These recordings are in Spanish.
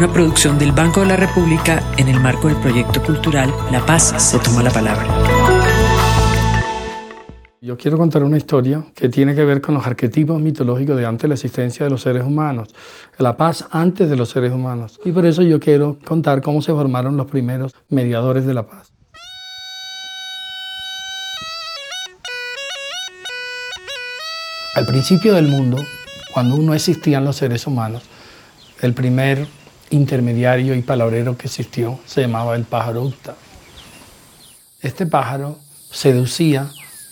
una producción del Banco de la República en el marco del proyecto cultural La Paz se toma la palabra. Yo quiero contar una historia que tiene que ver con los arquetipos mitológicos de antes de la existencia de los seres humanos, la paz antes de los seres humanos. Y por eso yo quiero contar cómo se formaron los primeros mediadores de la paz. Al principio del mundo, cuando no existían los seres humanos, el primer intermediario y palabrero que existió se llamaba el pájaro Uta. Este pájaro seducía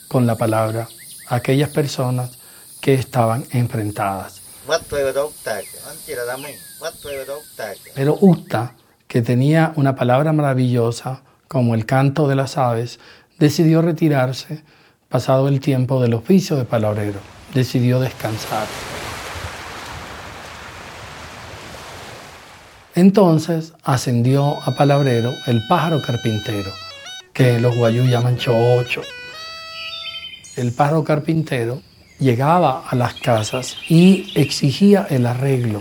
con la palabra a aquellas personas que estaban enfrentadas. Pero Uta, que tenía una palabra maravillosa como el canto de las aves, decidió retirarse pasado el tiempo del oficio de palabrero, decidió descansar. Entonces ascendió a palabrero el pájaro carpintero, que los guayú llaman chocho. El pájaro carpintero llegaba a las casas y exigía el arreglo.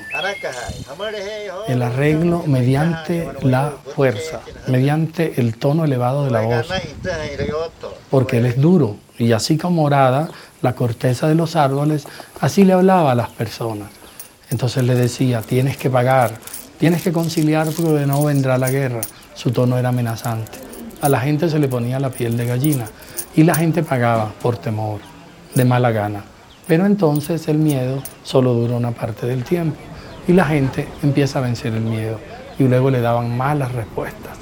El arreglo mediante la fuerza, mediante el tono elevado de la voz. Porque él es duro y así como morada la corteza de los árboles, así le hablaba a las personas. Entonces le decía, tienes que pagar, Tienes que conciliar porque no vendrá la guerra. Su tono era amenazante. A la gente se le ponía la piel de gallina y la gente pagaba por temor, de mala gana. Pero entonces el miedo solo dura una parte del tiempo y la gente empieza a vencer el miedo y luego le daban malas respuestas.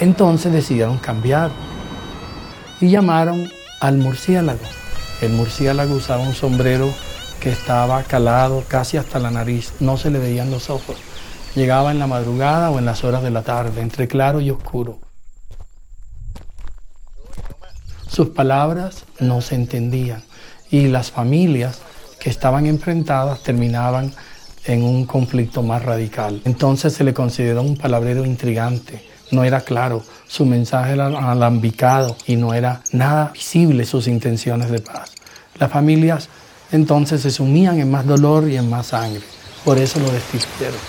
Entonces decidieron cambiar y llamaron al murciélago. El murciélago usaba un sombrero que estaba calado casi hasta la nariz, no se le veían los ojos. Llegaba en la madrugada o en las horas de la tarde, entre claro y oscuro. Sus palabras no se entendían y las familias que estaban enfrentadas terminaban en un conflicto más radical. Entonces se le consideró un palabrero intrigante, no era claro, su mensaje era alambicado y no era nada visible sus intenciones de paz. Las familias entonces se sumían en más dolor y en más sangre. Por eso lo destituyeron.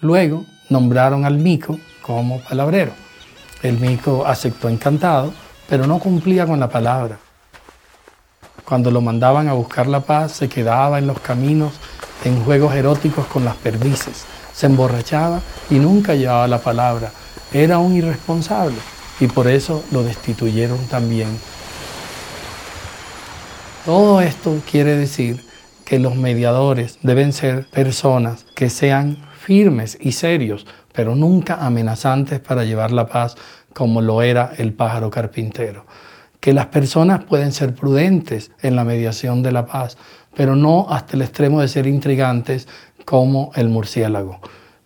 Luego nombraron al mico como palabrero. El mico aceptó encantado, pero no cumplía con la palabra. Cuando lo mandaban a buscar la paz, se quedaba en los caminos en juegos eróticos con las perdices, se emborrachaba y nunca llevaba la palabra. Era un irresponsable y por eso lo destituyeron también todo esto quiere decir que los mediadores deben ser personas que sean firmes y serios, pero nunca amenazantes para llevar la paz como lo era el pájaro carpintero. Que las personas pueden ser prudentes en la mediación de la paz, pero no hasta el extremo de ser intrigantes como el murciélago.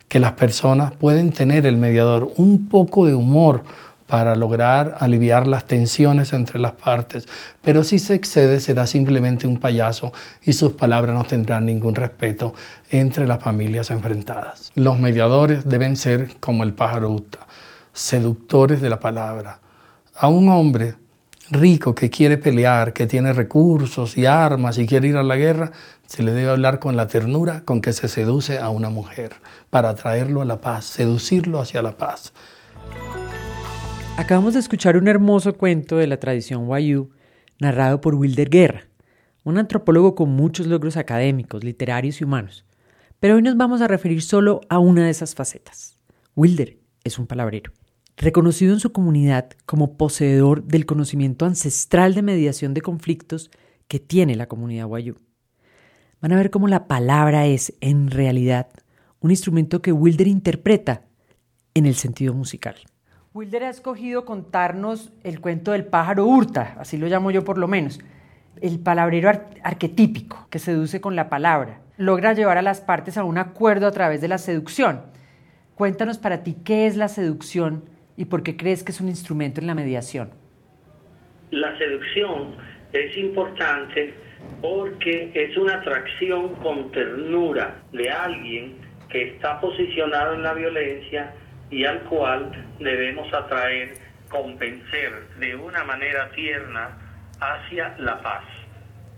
Que las personas pueden tener el mediador un poco de humor para lograr aliviar las tensiones entre las partes, pero si se excede será simplemente un payaso y sus palabras no tendrán ningún respeto entre las familias enfrentadas. Los mediadores deben ser como el pájaro Uta, seductores de la palabra. A un hombre rico que quiere pelear, que tiene recursos y armas y quiere ir a la guerra, se le debe hablar con la ternura con que se seduce a una mujer para atraerlo a la paz, seducirlo hacia la paz. Acabamos de escuchar un hermoso cuento de la tradición Wayuu narrado por Wilder Guerra, un antropólogo con muchos logros académicos, literarios y humanos. Pero hoy nos vamos a referir solo a una de esas facetas. Wilder es un palabrero, reconocido en su comunidad como poseedor del conocimiento ancestral de mediación de conflictos que tiene la comunidad Wayuu. Van a ver cómo la palabra es, en realidad, un instrumento que Wilder interpreta en el sentido musical. Wilder ha escogido contarnos el cuento del pájaro hurta, así lo llamo yo por lo menos. el palabrero arquetípico que seduce con la palabra. Logra llevar a las partes a un acuerdo a través de la seducción. Cuéntanos para ti qué es la seducción y por qué crees que es un instrumento en la mediación. La seducción es importante porque es una atracción con ternura de alguien que está posicionado en la violencia y al cual debemos atraer, convencer de una manera tierna hacia la paz.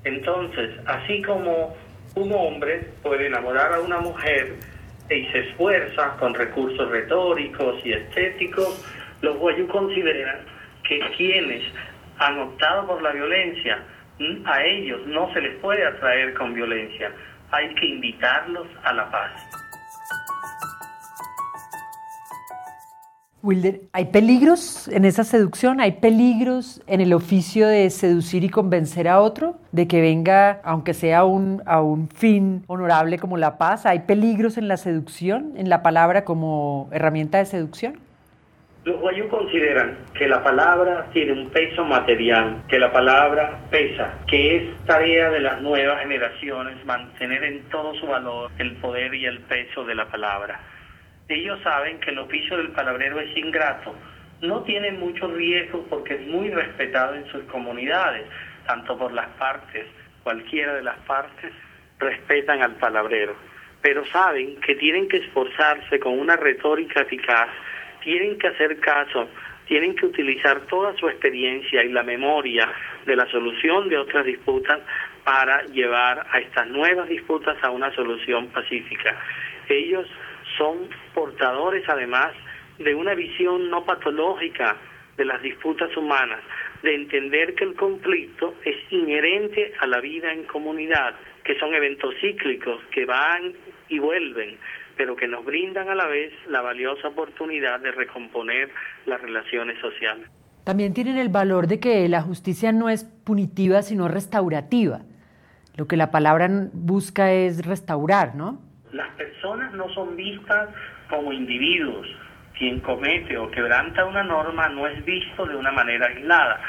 Entonces, así como un hombre puede enamorar a una mujer y se esfuerza con recursos retóricos y estéticos, los guayú consideran que quienes han optado por la violencia, a ellos no se les puede atraer con violencia, hay que invitarlos a la paz. Wilder, ¿hay peligros en esa seducción? ¿Hay peligros en el oficio de seducir y convencer a otro? ¿De que venga, aunque sea un, a un fin honorable como la paz? ¿Hay peligros en la seducción, en la palabra como herramienta de seducción? Los guayú consideran que la palabra tiene un peso material, que la palabra pesa, que es tarea de las nuevas generaciones mantener en todo su valor el poder y el peso de la palabra ellos saben que el oficio del palabrero es ingrato. No tiene mucho riesgo porque es muy respetado en sus comunidades, tanto por las partes, cualquiera de las partes respetan al palabrero. Pero saben que tienen que esforzarse con una retórica eficaz, tienen que hacer caso, tienen que utilizar toda su experiencia y la memoria de la solución de otras disputas para llevar a estas nuevas disputas a una solución pacífica. Ellos son portadores además de una visión no patológica de las disputas humanas, de entender que el conflicto es inherente a la vida en comunidad, que son eventos cíclicos que van y vuelven, pero que nos brindan a la vez la valiosa oportunidad de recomponer las relaciones sociales. También tienen el valor de que la justicia no es punitiva, sino restaurativa. Lo que la palabra busca es restaurar, ¿no? Las personas no son vistas como individuos. Quien comete o quebranta una norma no es visto de una manera aislada.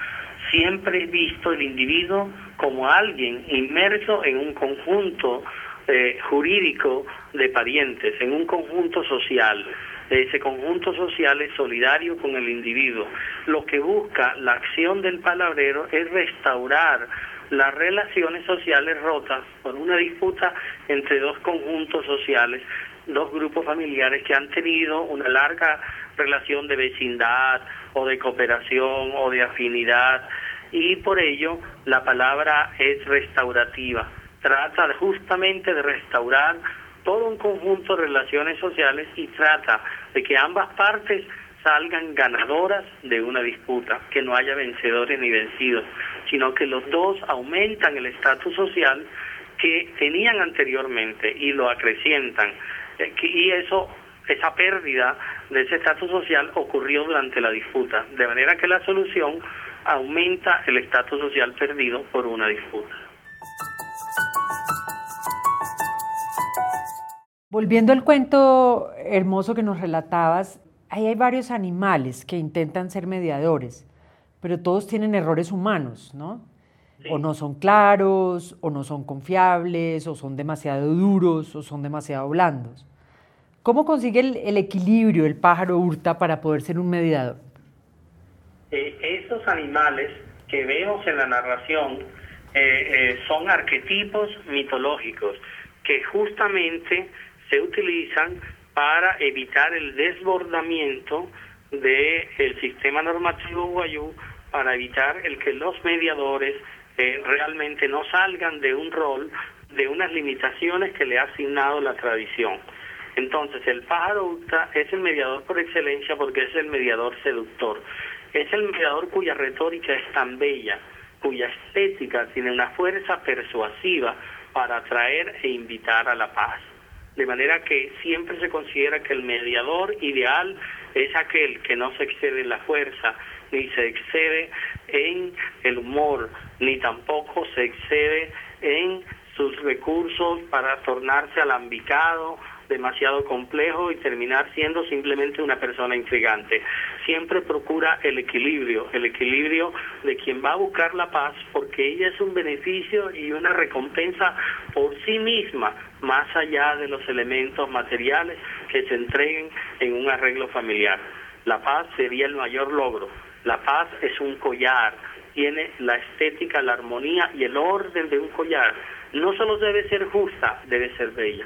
Siempre es visto el individuo como alguien inmerso en un conjunto eh, jurídico de parientes, en un conjunto social. Ese conjunto social es solidario con el individuo. Lo que busca la acción del palabrero es restaurar las relaciones sociales rotas por una disputa entre dos conjuntos sociales, dos grupos familiares que han tenido una larga relación de vecindad o de cooperación o de afinidad y por ello la palabra es restaurativa. Trata justamente de restaurar todo un conjunto de relaciones sociales y trata de que ambas partes salgan ganadoras de una disputa, que no haya vencedores ni vencidos, sino que los dos aumentan el estatus social que tenían anteriormente y lo acrecientan. Eh, y eso, esa pérdida de ese estatus social ocurrió durante la disputa, de manera que la solución aumenta el estatus social perdido por una disputa. Volviendo al cuento hermoso que nos relatabas, ahí hay varios animales que intentan ser mediadores, pero todos tienen errores humanos, ¿no? O no son claros, o no son confiables, o son demasiado duros, o son demasiado blandos. ¿Cómo consigue el, equilibrio el pájaro hurta para poder ser un mediador? Eh, estos animales que vemos en la narración eh, eh, son arquetipos mitológicos que justamente se utilizan para evitar el desbordamiento del sistema normativo guayú, para evitar el que los mediadores eh, realmente no salgan de un rol, de unas limitaciones que le ha asignado la tradición. Entonces, el pájaro ultra es el mediador por excelencia porque es el mediador seductor. Es el mediador cuya retórica es tan bella, cuya estética tiene una fuerza persuasiva para atraer e invitar a la paz de manera que siempre se considera que el mediador ideal es aquel que no se excede en la fuerza, ni se excede en el humor, ni tampoco se excede en sus recursos para tornarse alambicado, demasiado complejo y terminar siendo simplemente una persona intrigante. Siempre procura el equilibrio, el equilibrio de quien va a buscar la paz porque ella es un beneficio y una recompensa por sí misma, más allá de los elementos materiales que se entreguen en un arreglo familiar. La paz sería el mayor logro. La paz es un collar, tiene la estética, la armonía y el orden de un collar. No solo debe ser justa, debe ser bella.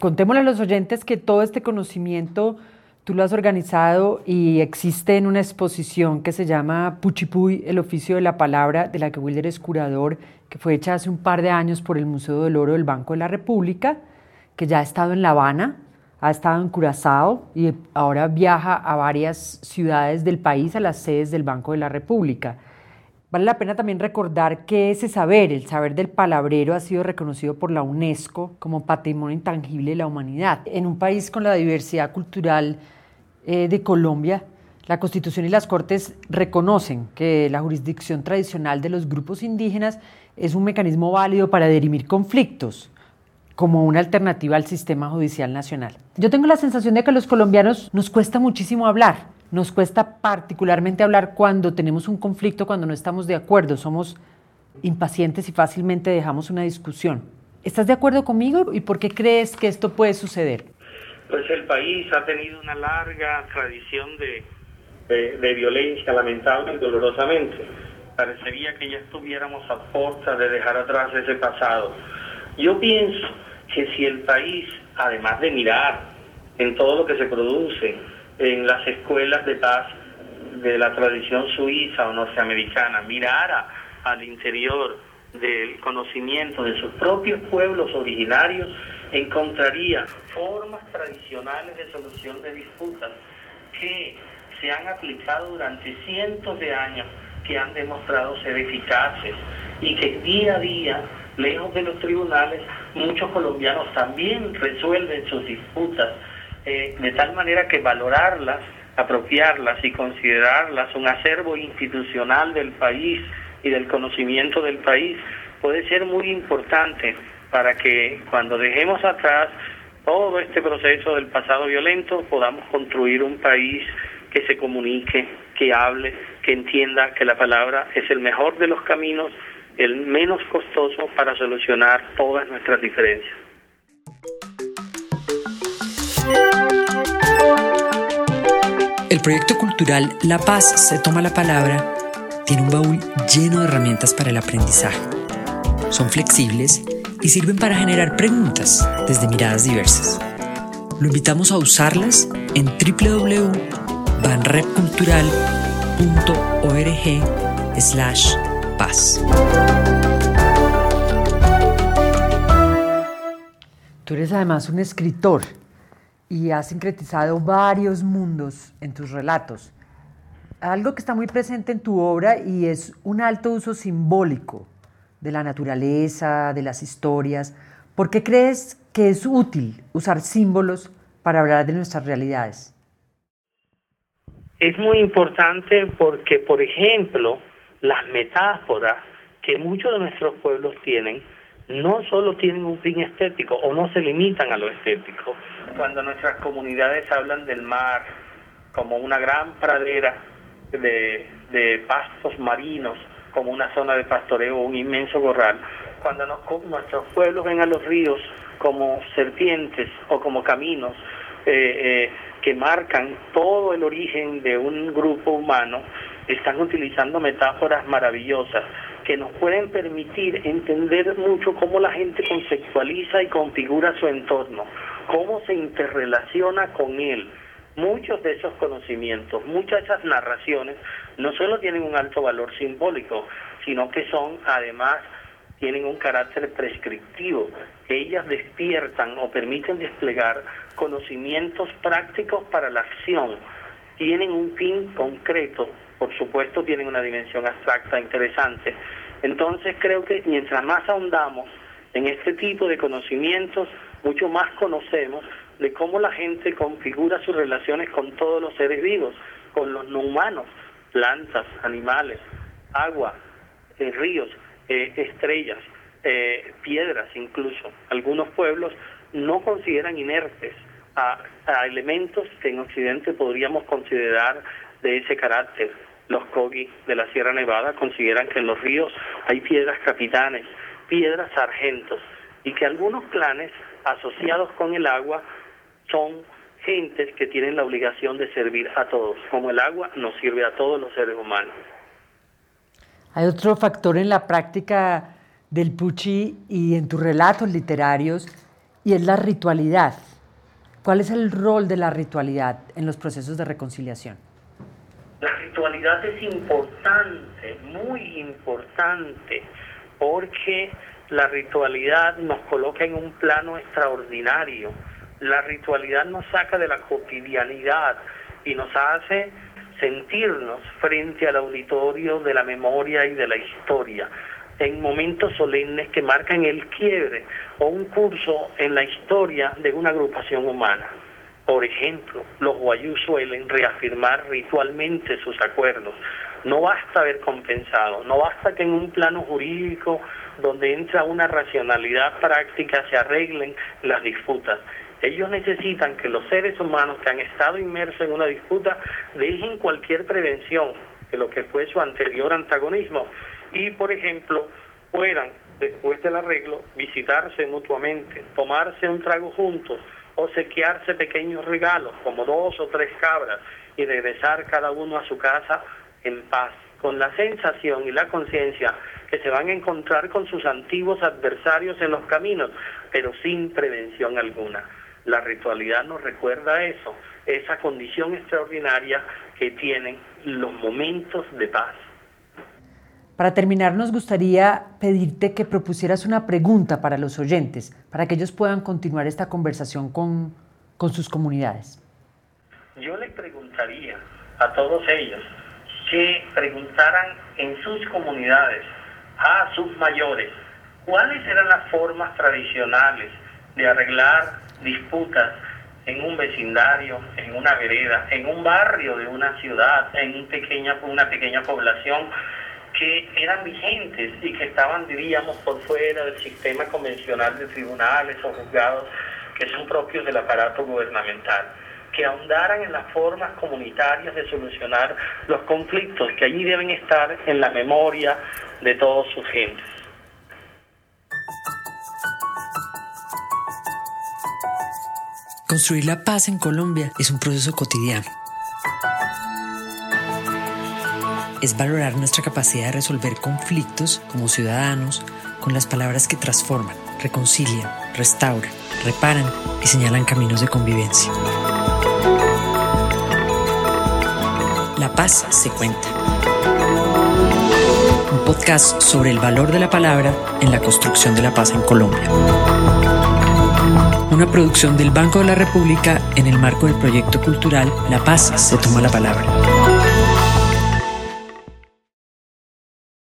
Contémosle a los oyentes que todo este conocimiento Tú lo has organizado y existe en una exposición que se llama Puchipuy, el oficio de la palabra, de la que Wilder es curador, que fue hecha hace un par de años por el Museo del Oro del Banco de la República, que ya ha estado en La Habana, ha estado en Curazao y ahora viaja a varias ciudades del país, a las sedes del Banco de la República. Vale la pena también recordar que ese saber, el saber del palabrero, ha sido reconocido por la UNESCO como patrimonio intangible de la humanidad. En un país con la diversidad cultural eh, de Colombia, la Constitución y las Cortes reconocen que la jurisdicción tradicional de los grupos indígenas es un mecanismo válido para dirimir conflictos como una alternativa al sistema judicial nacional. Yo tengo la sensación de que a los colombianos nos cuesta muchísimo hablar, nos cuesta particularmente hablar cuando tenemos un conflicto, cuando no estamos de acuerdo, somos impacientes y fácilmente dejamos una discusión. ¿Estás de acuerdo conmigo y por qué crees que esto puede suceder? pues el país ha tenido una larga tradición de, de, violencia lamentable y dolorosamente. Parecería que ya estuviéramos a puerta de dejar atrás ese pasado. Yo pienso que si el país, además de mirar en todo lo que se produce en las escuelas de paz de la tradición suiza o norteamericana, mirara al interior del conocimiento de sus propios pueblos originarios, encontraría formas tradicionales de solución de disputas que se han aplicado durante cientos de años, que han demostrado ser eficaces y que día a día, lejos de los tribunales, muchos colombianos también resuelven sus disputas, eh, de tal manera que valorarlas, apropiarlas y considerarlas un acervo institucional del país y del conocimiento del país puede ser muy importante para que cuando dejemos atrás todo este proceso del pasado violento podamos construir un país que se comunique, que hable, que entienda que la palabra es el mejor de los caminos, el menos costoso para solucionar todas nuestras diferencias. El proyecto cultural La Paz se toma la palabra tiene un baúl lleno de herramientas para el aprendizaje. Son flexibles y sirven para generar preguntas desde miradas diversas. Lo invitamos a usarlas en www.banrepcultural.org slash paz. Tú eres además un escritor y has sincretizado varios mundos en tus relatos. Algo que está muy presente en tu obra y es un alto uso simbólico de la naturaleza, de las historias. ¿Por qué crees que es útil usar símbolos para hablar de nuestras realidades? Es muy importante porque, por ejemplo, las metáforas que muchos de nuestros pueblos tienen no solo tienen un fin estético o no se limitan a lo estético. Cuando nuestras comunidades hablan del mar como una gran pradera de, de pastos marinos como una zona de pastoreo, un inmenso corral. Cuando nuestros pueblos ven a los ríos como serpientes o como caminos eh, eh, que marcan todo el origen de un grupo humano, están utilizando metáforas maravillosas que nos pueden permitir entender mucho cómo la gente conceptualiza y configura su entorno, cómo se interrelaciona con él muchos de esos conocimientos, muchas de esas narraciones, no solo tienen un alto valor simbólico, sino que son, además, tienen un carácter prescriptivo. Ellas despiertan o permiten desplegar conocimientos prácticos para la acción. Tienen un fin concreto, por supuesto tienen una dimensión abstracta interesante. Entonces creo que mientras más ahondamos en este tipo de conocimientos, mucho más conocemos de cómo la gente configura sus relaciones con todos los seres vivos, con los no humanos, plantas, animales, agua, eh, ríos, eh, estrellas, eh, piedras incluso. Algunos pueblos no consideran inertes a, elementos que en Occidente podríamos considerar de ese carácter. Los Kogi de la Sierra Nevada consideran que en los ríos hay piedras capitanes, piedras sargentos, y que algunos clanes asociados con el agua son gentes que tienen la obligación de servir a todos, como el agua nos sirve a todos los seres humanos. Hay otro factor en la práctica del Puchi y en tus relatos literarios, y es la ritualidad. ¿Cuál es el rol de la ritualidad en los procesos de reconciliación? La ritualidad es importante, muy importante, porque la ritualidad nos coloca en un plano extraordinario. La ritualidad nos saca de la cotidianidad y nos hace sentirnos frente al auditorio de la memoria y de la historia en momentos solemnes que marcan el quiebre o un curso en la historia de una agrupación humana. Por ejemplo, los guayú suelen reafirmar ritualmente sus acuerdos. No basta haber compensado, no basta que en un plano jurídico donde entra una racionalidad práctica se arreglen las disputas. Ellos necesitan que los seres humanos que han estado inmersos en una disputa dejen cualquier prevención de lo que fue su anterior antagonismo y, por ejemplo, puedan, después del arreglo, visitarse mutuamente, tomarse un trago juntos, obsequiarse pequeños regalos, como dos o tres cabras, y regresar cada uno a su casa en paz, con la sensación y la conciencia que se van a encontrar con sus antiguos adversarios en los caminos, pero sin prevención alguna. La ritualidad nos recuerda eso, esa condición extraordinaria que tienen los momentos de paz. Para terminar, nos gustaría pedirte que propusieras una pregunta para los oyentes, para que ellos puedan continuar esta conversación con, con sus comunidades. Yo les preguntaría a todos ellos que preguntaran en sus comunidades a sus mayores cuáles eran las formas tradicionales de arreglar disputas en un vecindario, en una vereda, en un barrio de una ciudad, en una pequeña población que eran vigentes y que estaban, diríamos, por fuera del sistema convencional de tribunales o juzgados que son propios del aparato gubernamental, que ahondaran en las formas comunitarias de solucionar los conflictos que allí deben estar en la memoria de todos sus gentes. Construir la paz en Colombia es un proceso cotidiano es valorar nuestra capacidad de resolver conflictos como ciudadanos con las palabras que transforman, reconcilian, restauran, reparan y señalan caminos de convivencia. La paz se cuenta. Un podcast sobre el valor de la palabra en la construcción de la paz en Colombia. Una producción del Banco de la República en el marco del proyecto cultural La Paz se toma la palabra.